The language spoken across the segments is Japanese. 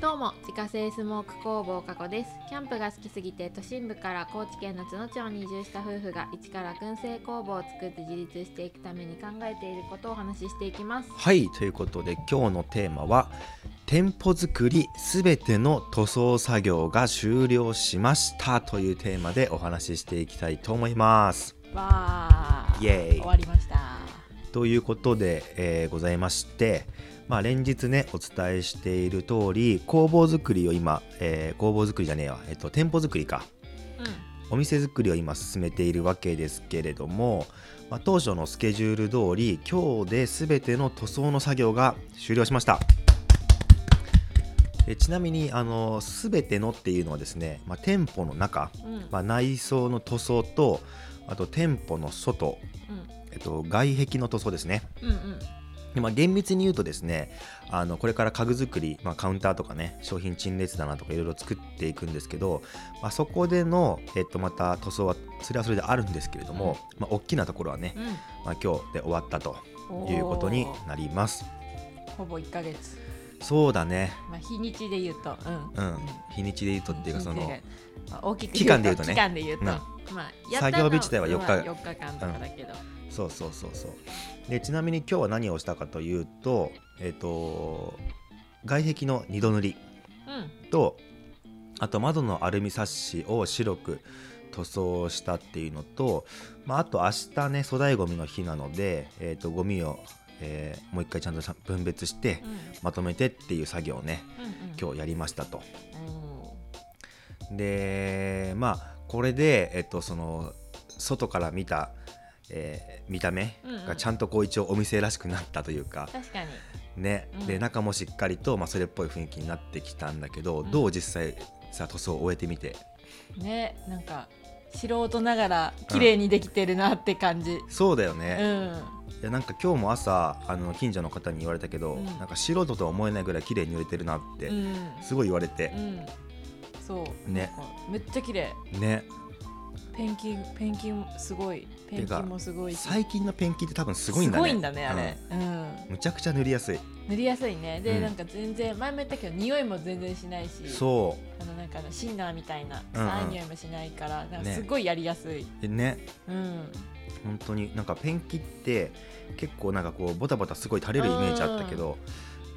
どうも自家製スモーク工房加古です。キャンプが好きすぎて都心部から高知県の津野町に移住した夫婦が一から燻製工房を作って自立していくために考えていることをお話ししていきます。はいということで今日のテーマは店舗作りすべての塗装作業が終了しましたというテーマでお話ししていきたいと思います。わーイエーイ終わりましたということで、えーございましてまあ連日ねお伝えしている通り工房作りを今、えー工房作りじゃねえわ、えっと、店舗作りか。うお店作りを今進めているわけですけれども、まあ、当初のスケジュール通り今日で全ての塗装の作業が終了しました。えちなみにあの全てのっていうのはですね、まあ、店舗の中、んうん。まあ、内装の塗装とあと店舗の外、えっと、外壁の塗装ですね。うんうん。でまあ、厳密に言うとですねあのこれから家具作り、まあ、カウンターとかね商品陳列棚とかいろいろ作っていくんですけど、まあ、そこでの、えっと、また塗装はそれはそれであるんですけれども、まあ、大きなところはね、うん。まあ、今日で終わったとうんいうことになります。ほぼ1ヶ月。そうだね。まあ日にちで言うとうん。うん。日にちで言うとっていうかそのまあ大きく期間で言うとね。期間で言うと。うんまあ作業日自体は4日。まあ4日間とかだけど。そうそうそうそう。でちなみに今日は何をしたかというとえっ、と外壁の二度塗り。うん。とあと窓のアルミサッシを白く塗装したっていうのと、まあ、あと明日ね粗大ごみの日なので、えー、とゴミを、えーもう一回ちゃんと分別してうん。まとめてっていう作業をねうんうん。今日やりましたと。おでまあこれで、えっと、その外から見た、えー見た目うんうん。がちゃんとこう一応お店らしくなったというか、ー確かに。ね、うん。で中もしっかりと、まあ、それっぽい雰囲気になってきたんだけど、うん。どう実際さ塗装を終えてみて？ね。なんか素人ながら綺麗にできてるなって感じ。そうだようね、ん。いやなんか今日も朝あの近所の方に言われたけど、うん。なんか素人とは思えないぐらい綺麗に塗れてるなって、うん。すごい言われて。う、んそう。ね。なんかめっちゃ綺麗。ね。ペンキペンキもすごい。ペンキもすごいし。最近のペンキって多分すごいんだね。すごいんだねあれ、うん。うん。むちゃくちゃ塗りやすい。塗りやすいね。で、うん。なんか全然前も言ったけど匂いも全然しないしそあのなんかシンナーみたいなうんうん。臭い匂いもしないから、なんかね。すごいやりやすい、うでね。うん。本当になんかペンキって結構なんかこうボタボタすごい垂れるイメージあったけど、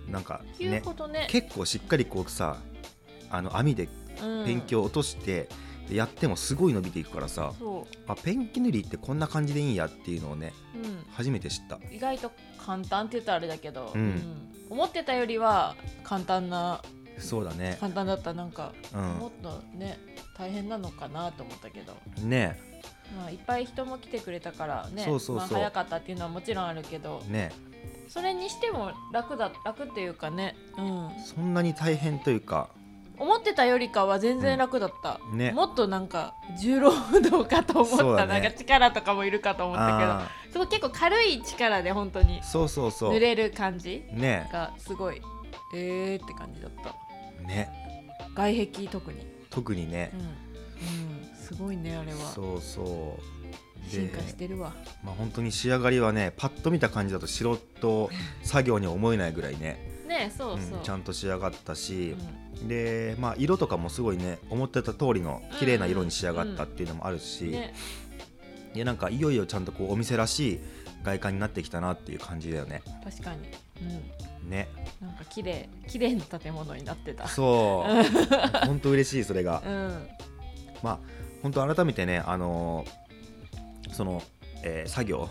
なんかいうねね。結構しっかりこうさあの網でうんペンキを落として、でやってもすごい伸びていくからさそあペンキ塗りってこんな感じでいいんやっていうのをねう、うん、初めて知った。意外と簡単って言ったらあれだけど、うん。思ってたよりは簡単なそうだね。簡単だったなんか、うもっとね大変なのかなと思ったけど、んね。まあ、いっぱい人も来てくれたからね早かったっていうのはもちろんあるけどね。それにしても楽だ楽っていうかね、うん、そんなに大変というか思ってたよりかは全然楽だった、ね。もっとなんか重労働かと思った、ね。なんか力とかもいるかと思ったけどあそこ結構軽い力で本当にーそうそうそう。塗れる感じね。がすごいえーって感じだった。ね。外壁特に。特にね。うん、うん、すごいねあれは。そうそう。進化してるわ。まあ本当に仕上がりはねパッと見た感じだと素人作業に思えないぐらいね、ねそうそう、うんちゃんと仕上がったしう、でまあ色とかもすごいね思ってた通りの綺麗な色に仕上がったっていうのもあるし、んね。いやなんかいよいよちゃんとこうお店らしい外観になってきたなっていう感じだよね。確かに。うん。ね。なんか綺麗綺麗な建物になってた。そう。本当嬉しいそれが。うん。まあ本当改めてねあのーその、えー作業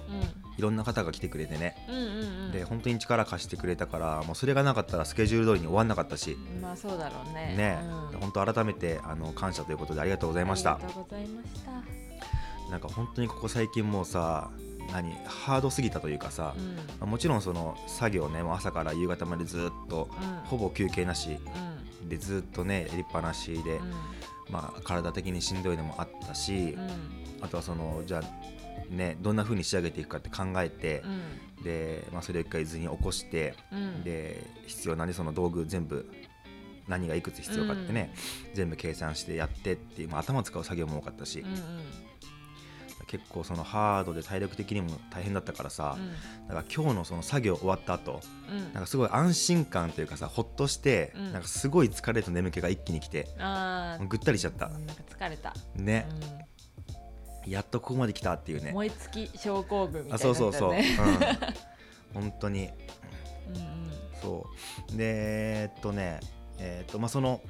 いろんな方が来てくれてね。うんうんうん。うんで本当に力貸してくれたからもうそれがなかったらスケジュール通りに終わんなかったし。まあそうだろうね。ね、うん。本当改めてあの感謝ということでありがとうございました。ありがとうございました。なんか本当にここ最近もうさ何ハードすぎたというかさ、うん。まあもちろんその作業ねもう朝から夕方までずっとうん。ほぼ休憩なし。うん。でずっとねやりっぱなしで、まあ、体的にしんどいのもあったし、うん。あとはそのじゃあねどんな風に仕上げていくかって考えてう、ん。で、まあ、それを一回図に起こして、うん。で必要なねその道具全部何がいくつ必要かってね、全部計算してやってっていう、まあ、頭使う作業も多かったし、うんうん。結構そのハードで体力的にも大変だったからさ、うん。だから今日のその作業終わった後うん。なんかすごい安心感というかさほっとして、うん。なんかすごい疲れと眠気が一気にきてあぐったりしちゃった。なんか疲れた、ね、うやっとここまで来たっていうね。ん、燃え尽き症候群みたあいになそうそうそう、ったよねうん、本当に。うんうんそう。でえーっとねえーっとまあその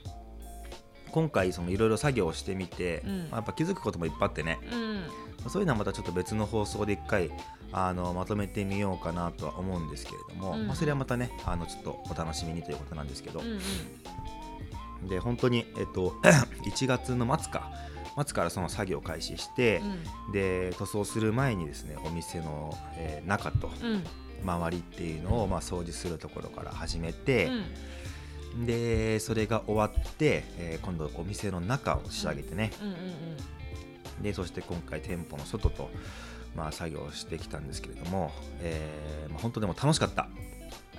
今回そのいろいろ作業をしてみて、うん。まあやっぱ気づくこともいっぱいあってね。うん。そういうのはまたちょっと別の放送で一回あのまとめてみようかなとは思うんですけれども、うん。まあ、それはまたねあのちょっとお楽しみにということなんですけど、うんうん。で本当に、えっと、1月の末か末からその作業を開始して、で塗装する前にですねお店の、えー中とうん。うん周りっていうのを、まあ、掃除するところから始めて、うん。でそれが終わって、えー今度お店の中を仕上げてね、うんうんでそして今回店舗の外と、まあ、作業をしてきたんですけれども、えーまあ、本当でも楽しかった。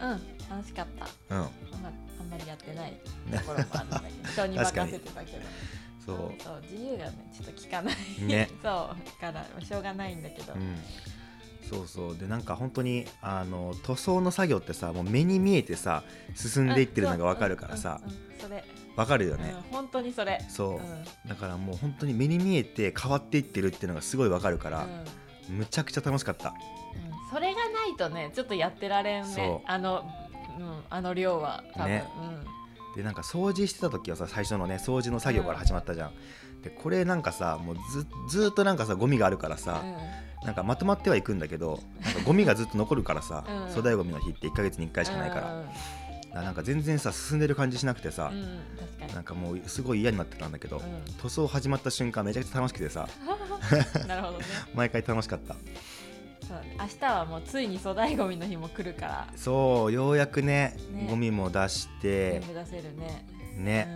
うん。うん楽しかった。うん、あんまあんまりやってないところもあるんだけど 人に任せてたけどそう。そう自由がねちょっと効かない。ね。そうからしょうがないんだけど、うん、そうそう。でなんか本当にあの塗装の作業ってさもう目に見えてさ進んでいってるのが分かるからさ。うんうんうんそれ、分かるよね、うん、本当にそれ。そう、うん。だからもう本当に目に見えて変わっていってるっていうのがすごい分かるから、うん。むちゃくちゃ楽しかった。うん。それがないとねちょっとやってられんそう。ねあの、うん、あの量は多分、ねでなんか掃除してた時はさ最初のね掃除の作業から始まったじゃん、でこれなんかさもうずっとなんかさゴミがあるからうん。さ、なんかまとまってはいくんだけどなんかゴミがずっと残るからさ、うん。粗大ゴミの日って1ヶ月に1回しかないから、うん。なんか全然さ進んでる感じしなくてさう、ん、なんかもうすごい嫌になってたんだけど、う塗装始まった瞬間めちゃくちゃ楽しくてさ。ん なるほどね。毎回楽しかったそう明日はもうついに粗大ゴミの日も来るから。そうようやくねね。ゴミも出して。全部出せるね。ね、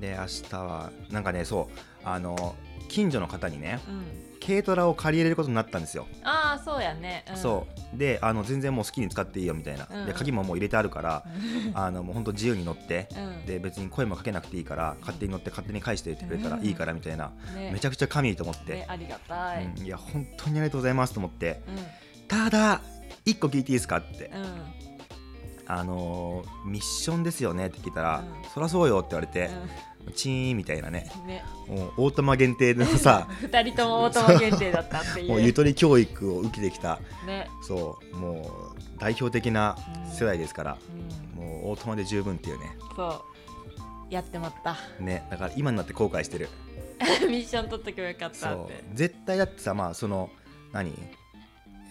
で明日はなんかねそうあの近所の方にねうん、うん、軽トラを借りれることになったんですよ、ああそうやね、うん、そう。であの全然もう好きに使っていいよみたいな、うん。で鍵ももう入れてあるからあのもう本当自由に乗ってうん。で別に声もかけなくていいから勝手に乗って勝手に返してってくれたらいいからみたいな、ね。めちゃくちゃ神と思って、ねありがたい、うん。いや本当にありがとうございますと思って。うん。ただ一個聞いていいですかって、うん。あのーミッションですよねって聞いたら、うん。そりゃそうよって言われて、チーンみたいなね。うんね。もうオートマ限定のさ 二人ともオートマ限定だったっていう。もうゆとり教育を受けてきた。ね、そう。もう代表的な世代ですから、うん、もうオートマで十分っていうね。そう。やってまった。ね。だから今になって後悔してる。ミッション取っとけばよかったって。絶対だってさまあその何？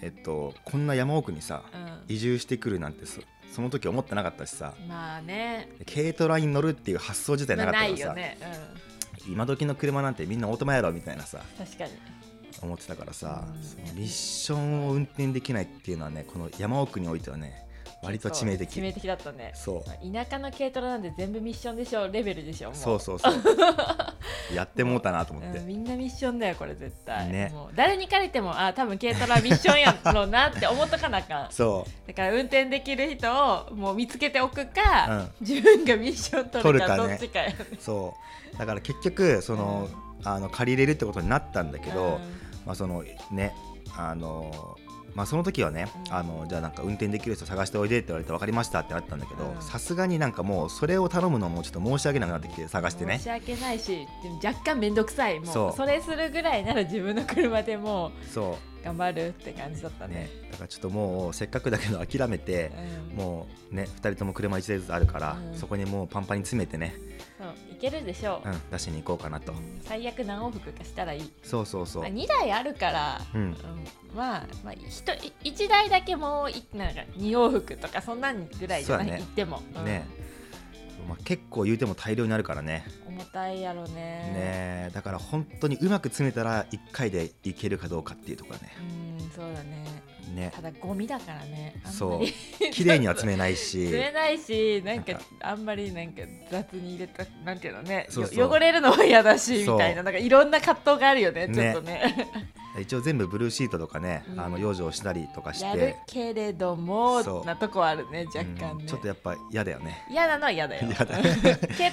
えっとこんな山奥にさう移住してくるなんてそその時思ってなかったしさ。ん、まあね。軽トラに乗るっていう発想自体なかったからさ、いよね、今時の車なんてみんなオートマやろみたいなさうん、確かに。思ってたからさ、うん。ミッションを運転できないっていうのはねこの山奥においてはね割と致命的。致命的だったね。そう。田舎の軽トラなんて全部ミッションでしょレベルでしょもう。そうそうそう。やってもうたなと思って、うん、みんなミッションだよこれ絶対。ね。もう誰に借りてもあ多分軽トラミッションやろうなって思っとかなあかん。そだから運転できる人をもう見つけておくか、う自分がミッション取るか取るかね。どっちかやね。うそう。だから結局その、あの借りれるってことになったんだけど、まあそのねあのまあその時はね、うん。あのじゃあなんか運転できる人探しておいでって言われて分かりましたってなったんだけどうん。さすがになんかもうそれを頼むのもちょっと申し訳なくなってきて探してね。申し訳ないしでも若干面倒くさい。もうそれするぐらいなら自分の車でもそう頑張るって感じだったうね。ねだからちょっともうせっかくだけど諦めて、うん。もうね2人とも車1台ずつあるから、うん。そこにもうパンパンに詰めてね、そういけるでしょう、うん、出しに行こうかなと、最悪何往復かしたらいい、そうそうそう、まあ、2台あるから、うん。うんまあ、まあ、1台だけもういなんか2往復とかそんなんぐらいじゃない、ね。行っても、うん。ねまあ、結構言うても大量になるからね。重たいやろね。ねだから本当にうまく詰めたら1回でいけるかどうかっていうところだね。うんそうだねね。ただゴミだからねそう。り。綺麗には詰めないし。詰めないしなんかあんまりなんか雑に入れたなんていうのね汚れるのも嫌だしみたいな。なんかいろんな葛藤があるよねちょっとね。一応全部ブルーシートとかね、うん。あの養生したりとかしやるて、けれどもなとこはあるね若う。ん干ね、ちょっとやっぱ嫌だよね。嫌なのは嫌だよ。軽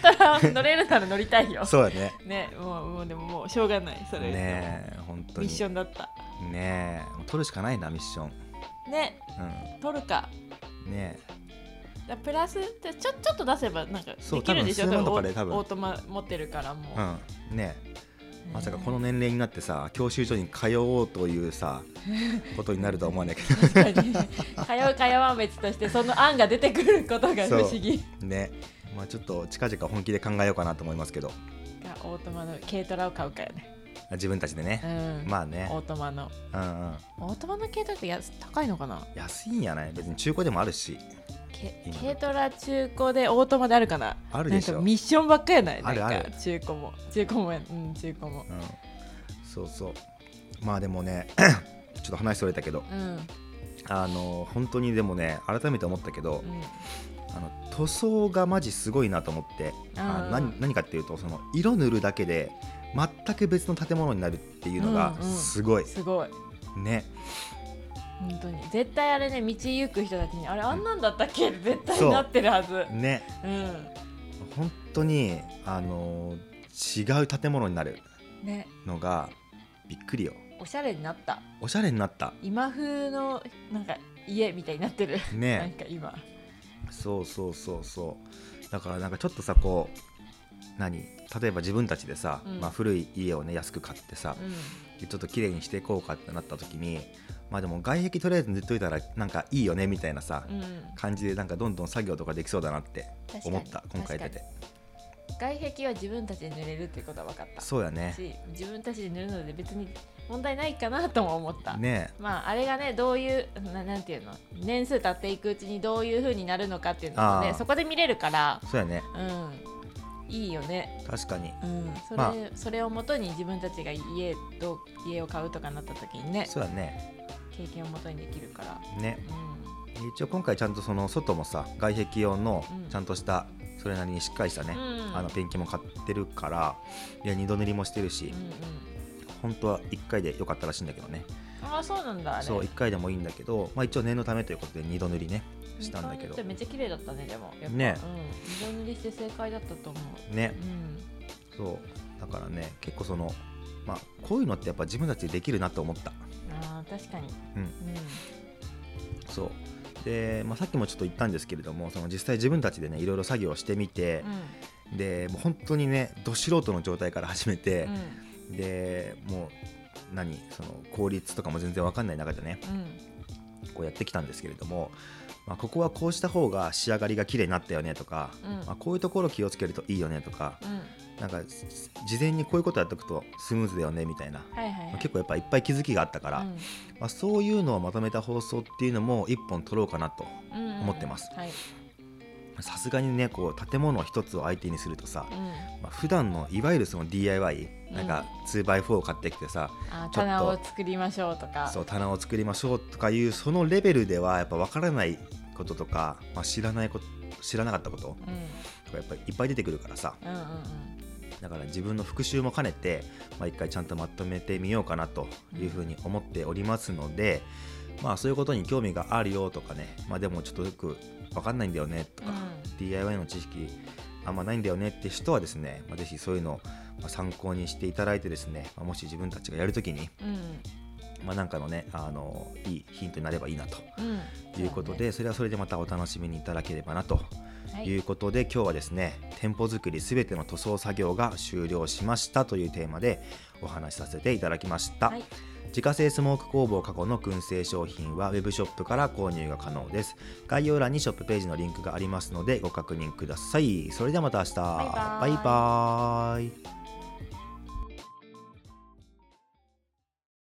トラ乗れるなら乗りたいよ。そうだね。ねもうもうでももうしょうがないそれねえ本当に。ミッションだったねえ取るしかないなミッション。ね。取るか。うんねだプラスってちょちょっと出せばなんかできるでしょ？多分数万とかオで多分。ートマ持ってるからもう、えうん。ねえ。まさかこの年齢になってさ教習所に通おうというさ ことになるとは思わないけ確かに。通う通わん別としてその案が出てくることが不思議。どね。まあちょっと近々本気で考えようかなと思いますけど。がオートマの軽トラを買うかよね自分たちでね。うん。まあね。オートマの。うんうん。オートマの軽トラってや高いのかな？安いんやない別に中古でもあるし。軽トラ中古でオートマであるかな？あるでしょ。ミッションばっかやない？あるある。中古も。中古もやうん中古も。うん。そうそう。まあでもね ちょっと話それたけど。うん。あの本当にでもね改めて思ったけどうん。あの塗装がマジすごいなと思って。あうん何何かっていうとその色塗るだけで全く別の建物になるっていうのがうんうん。すごい、すごい。ね。本当に。絶対あれね道行く人たちにあれあんなんだったっけ？絶そう。対なってるはず。ね。うん。本当にあの違う建物になるねのがびっくりよ。おしゃれになった。おしゃれになった。今風のなんか家みたいになってる。なんねか今。そうそうそうそう。だからなんかちょっとさこう何？例えば自分たちでさ、うん。まあ、古い家をね安く買ってさう、ん。ちょっと綺麗にしていこうかってなった時にまあでも外壁とりあえず塗っといたらなんかいいよねみたいなさ、うん。感じでなんかどんどん作業とかできそうだなって思った今回出て。外壁は自分たちで塗れるっていうことは分かった。そうやね。し自分たちで塗るので別に問題ないかなとも思った、ねまああれがねどういうななんていうの？年数経っていくうちにどういう風になるのかっていうのもねそこで見れるから。そうやね。うんいいよね。確かに。うん。それ,、まあ。それをもとに自分たちが家と家を買うとかなった時にね。そうやね。経験をもとにできるから。ね。う一応今回ちゃんとその外もさ外壁用のうん。ちゃんとしたそれなりにしっかりしたね、んうん。あのペンキも買ってるからいや二度塗りもしてるし、うんうん。本当は1回でよかったらしいんだけどねああそうなんだあれそう1回でもいいんだけど、まあ、一応念のためということで二度塗りねしたんだけど。めっちゃ綺麗だったねでも。ね。うん、二度塗りして正解だったと思う。ね。うん。そう。だからね結構そのまあこういうのってやっぱ自分たちでできるなと思った。あー確かに。うん。うん。そう。で、まあ、さっきもちょっと言ったんですけれどもその実際自分たちでねいろいろ作業をしてみて、でもう本当にねど素人の状態から始めてう、ん。でもう何その効率とかも全然わかんない中でねうん。こうやってきたんですけれども、まあ、ここはこうした方が仕上がりが綺麗になったよねとか、うん。まあ、こういうところ気をつけるといいよねとかうん。なんか事前にこういうことやっておくとスムーズだよねみたいな、はいはい。はいまあ結構やっぱいっぱい気づきがあったから、うん。まあ、そういうのをまとめた放送っていうのも一本撮ろうかなとうんうん思ってますはいさすがにねこう建物一つを相手にするとさ、うん。まあ、普段のいわゆるその DIY なんか 2x4 を買ってきてさ、あちょっと棚を作りましょうとか。そう棚を作りましょうとかいうそのレベルではやっぱ分からないこととか、まあ、知らないこと知らなかったことうん。とかやっぱりいっぱい出てくるからさ。うんうんうん。だから自分の復習も兼ねて、まあ、一回ちゃんとまとめてみようかなというふうに思っておりますので、まあそういうことに興味があるよとかね、まあ、でもちょっとよく分かんないんだよねとか、DIY の知識あんまないんだよねって人はですね、まあ、ぜひそういうのをまあ参考にしていただいてですね、まあ、もし自分たちがやるときに、うんまあ、なんかのねあのいいヒントになればいいなとうん。いうことで、それはそれでまたお楽しみにいただければなとはい。いうことで、今日はですね店舗作りすべての塗装作業が終了しましたというテーマでお話しさせていただきました、はい。自家製スモーク工房過去の燻製商品はウェブショップから購入が可能です。概要欄にショップページのリンクがありますのでご確認ください。それではまた明日。バイバーイ。バイバーイ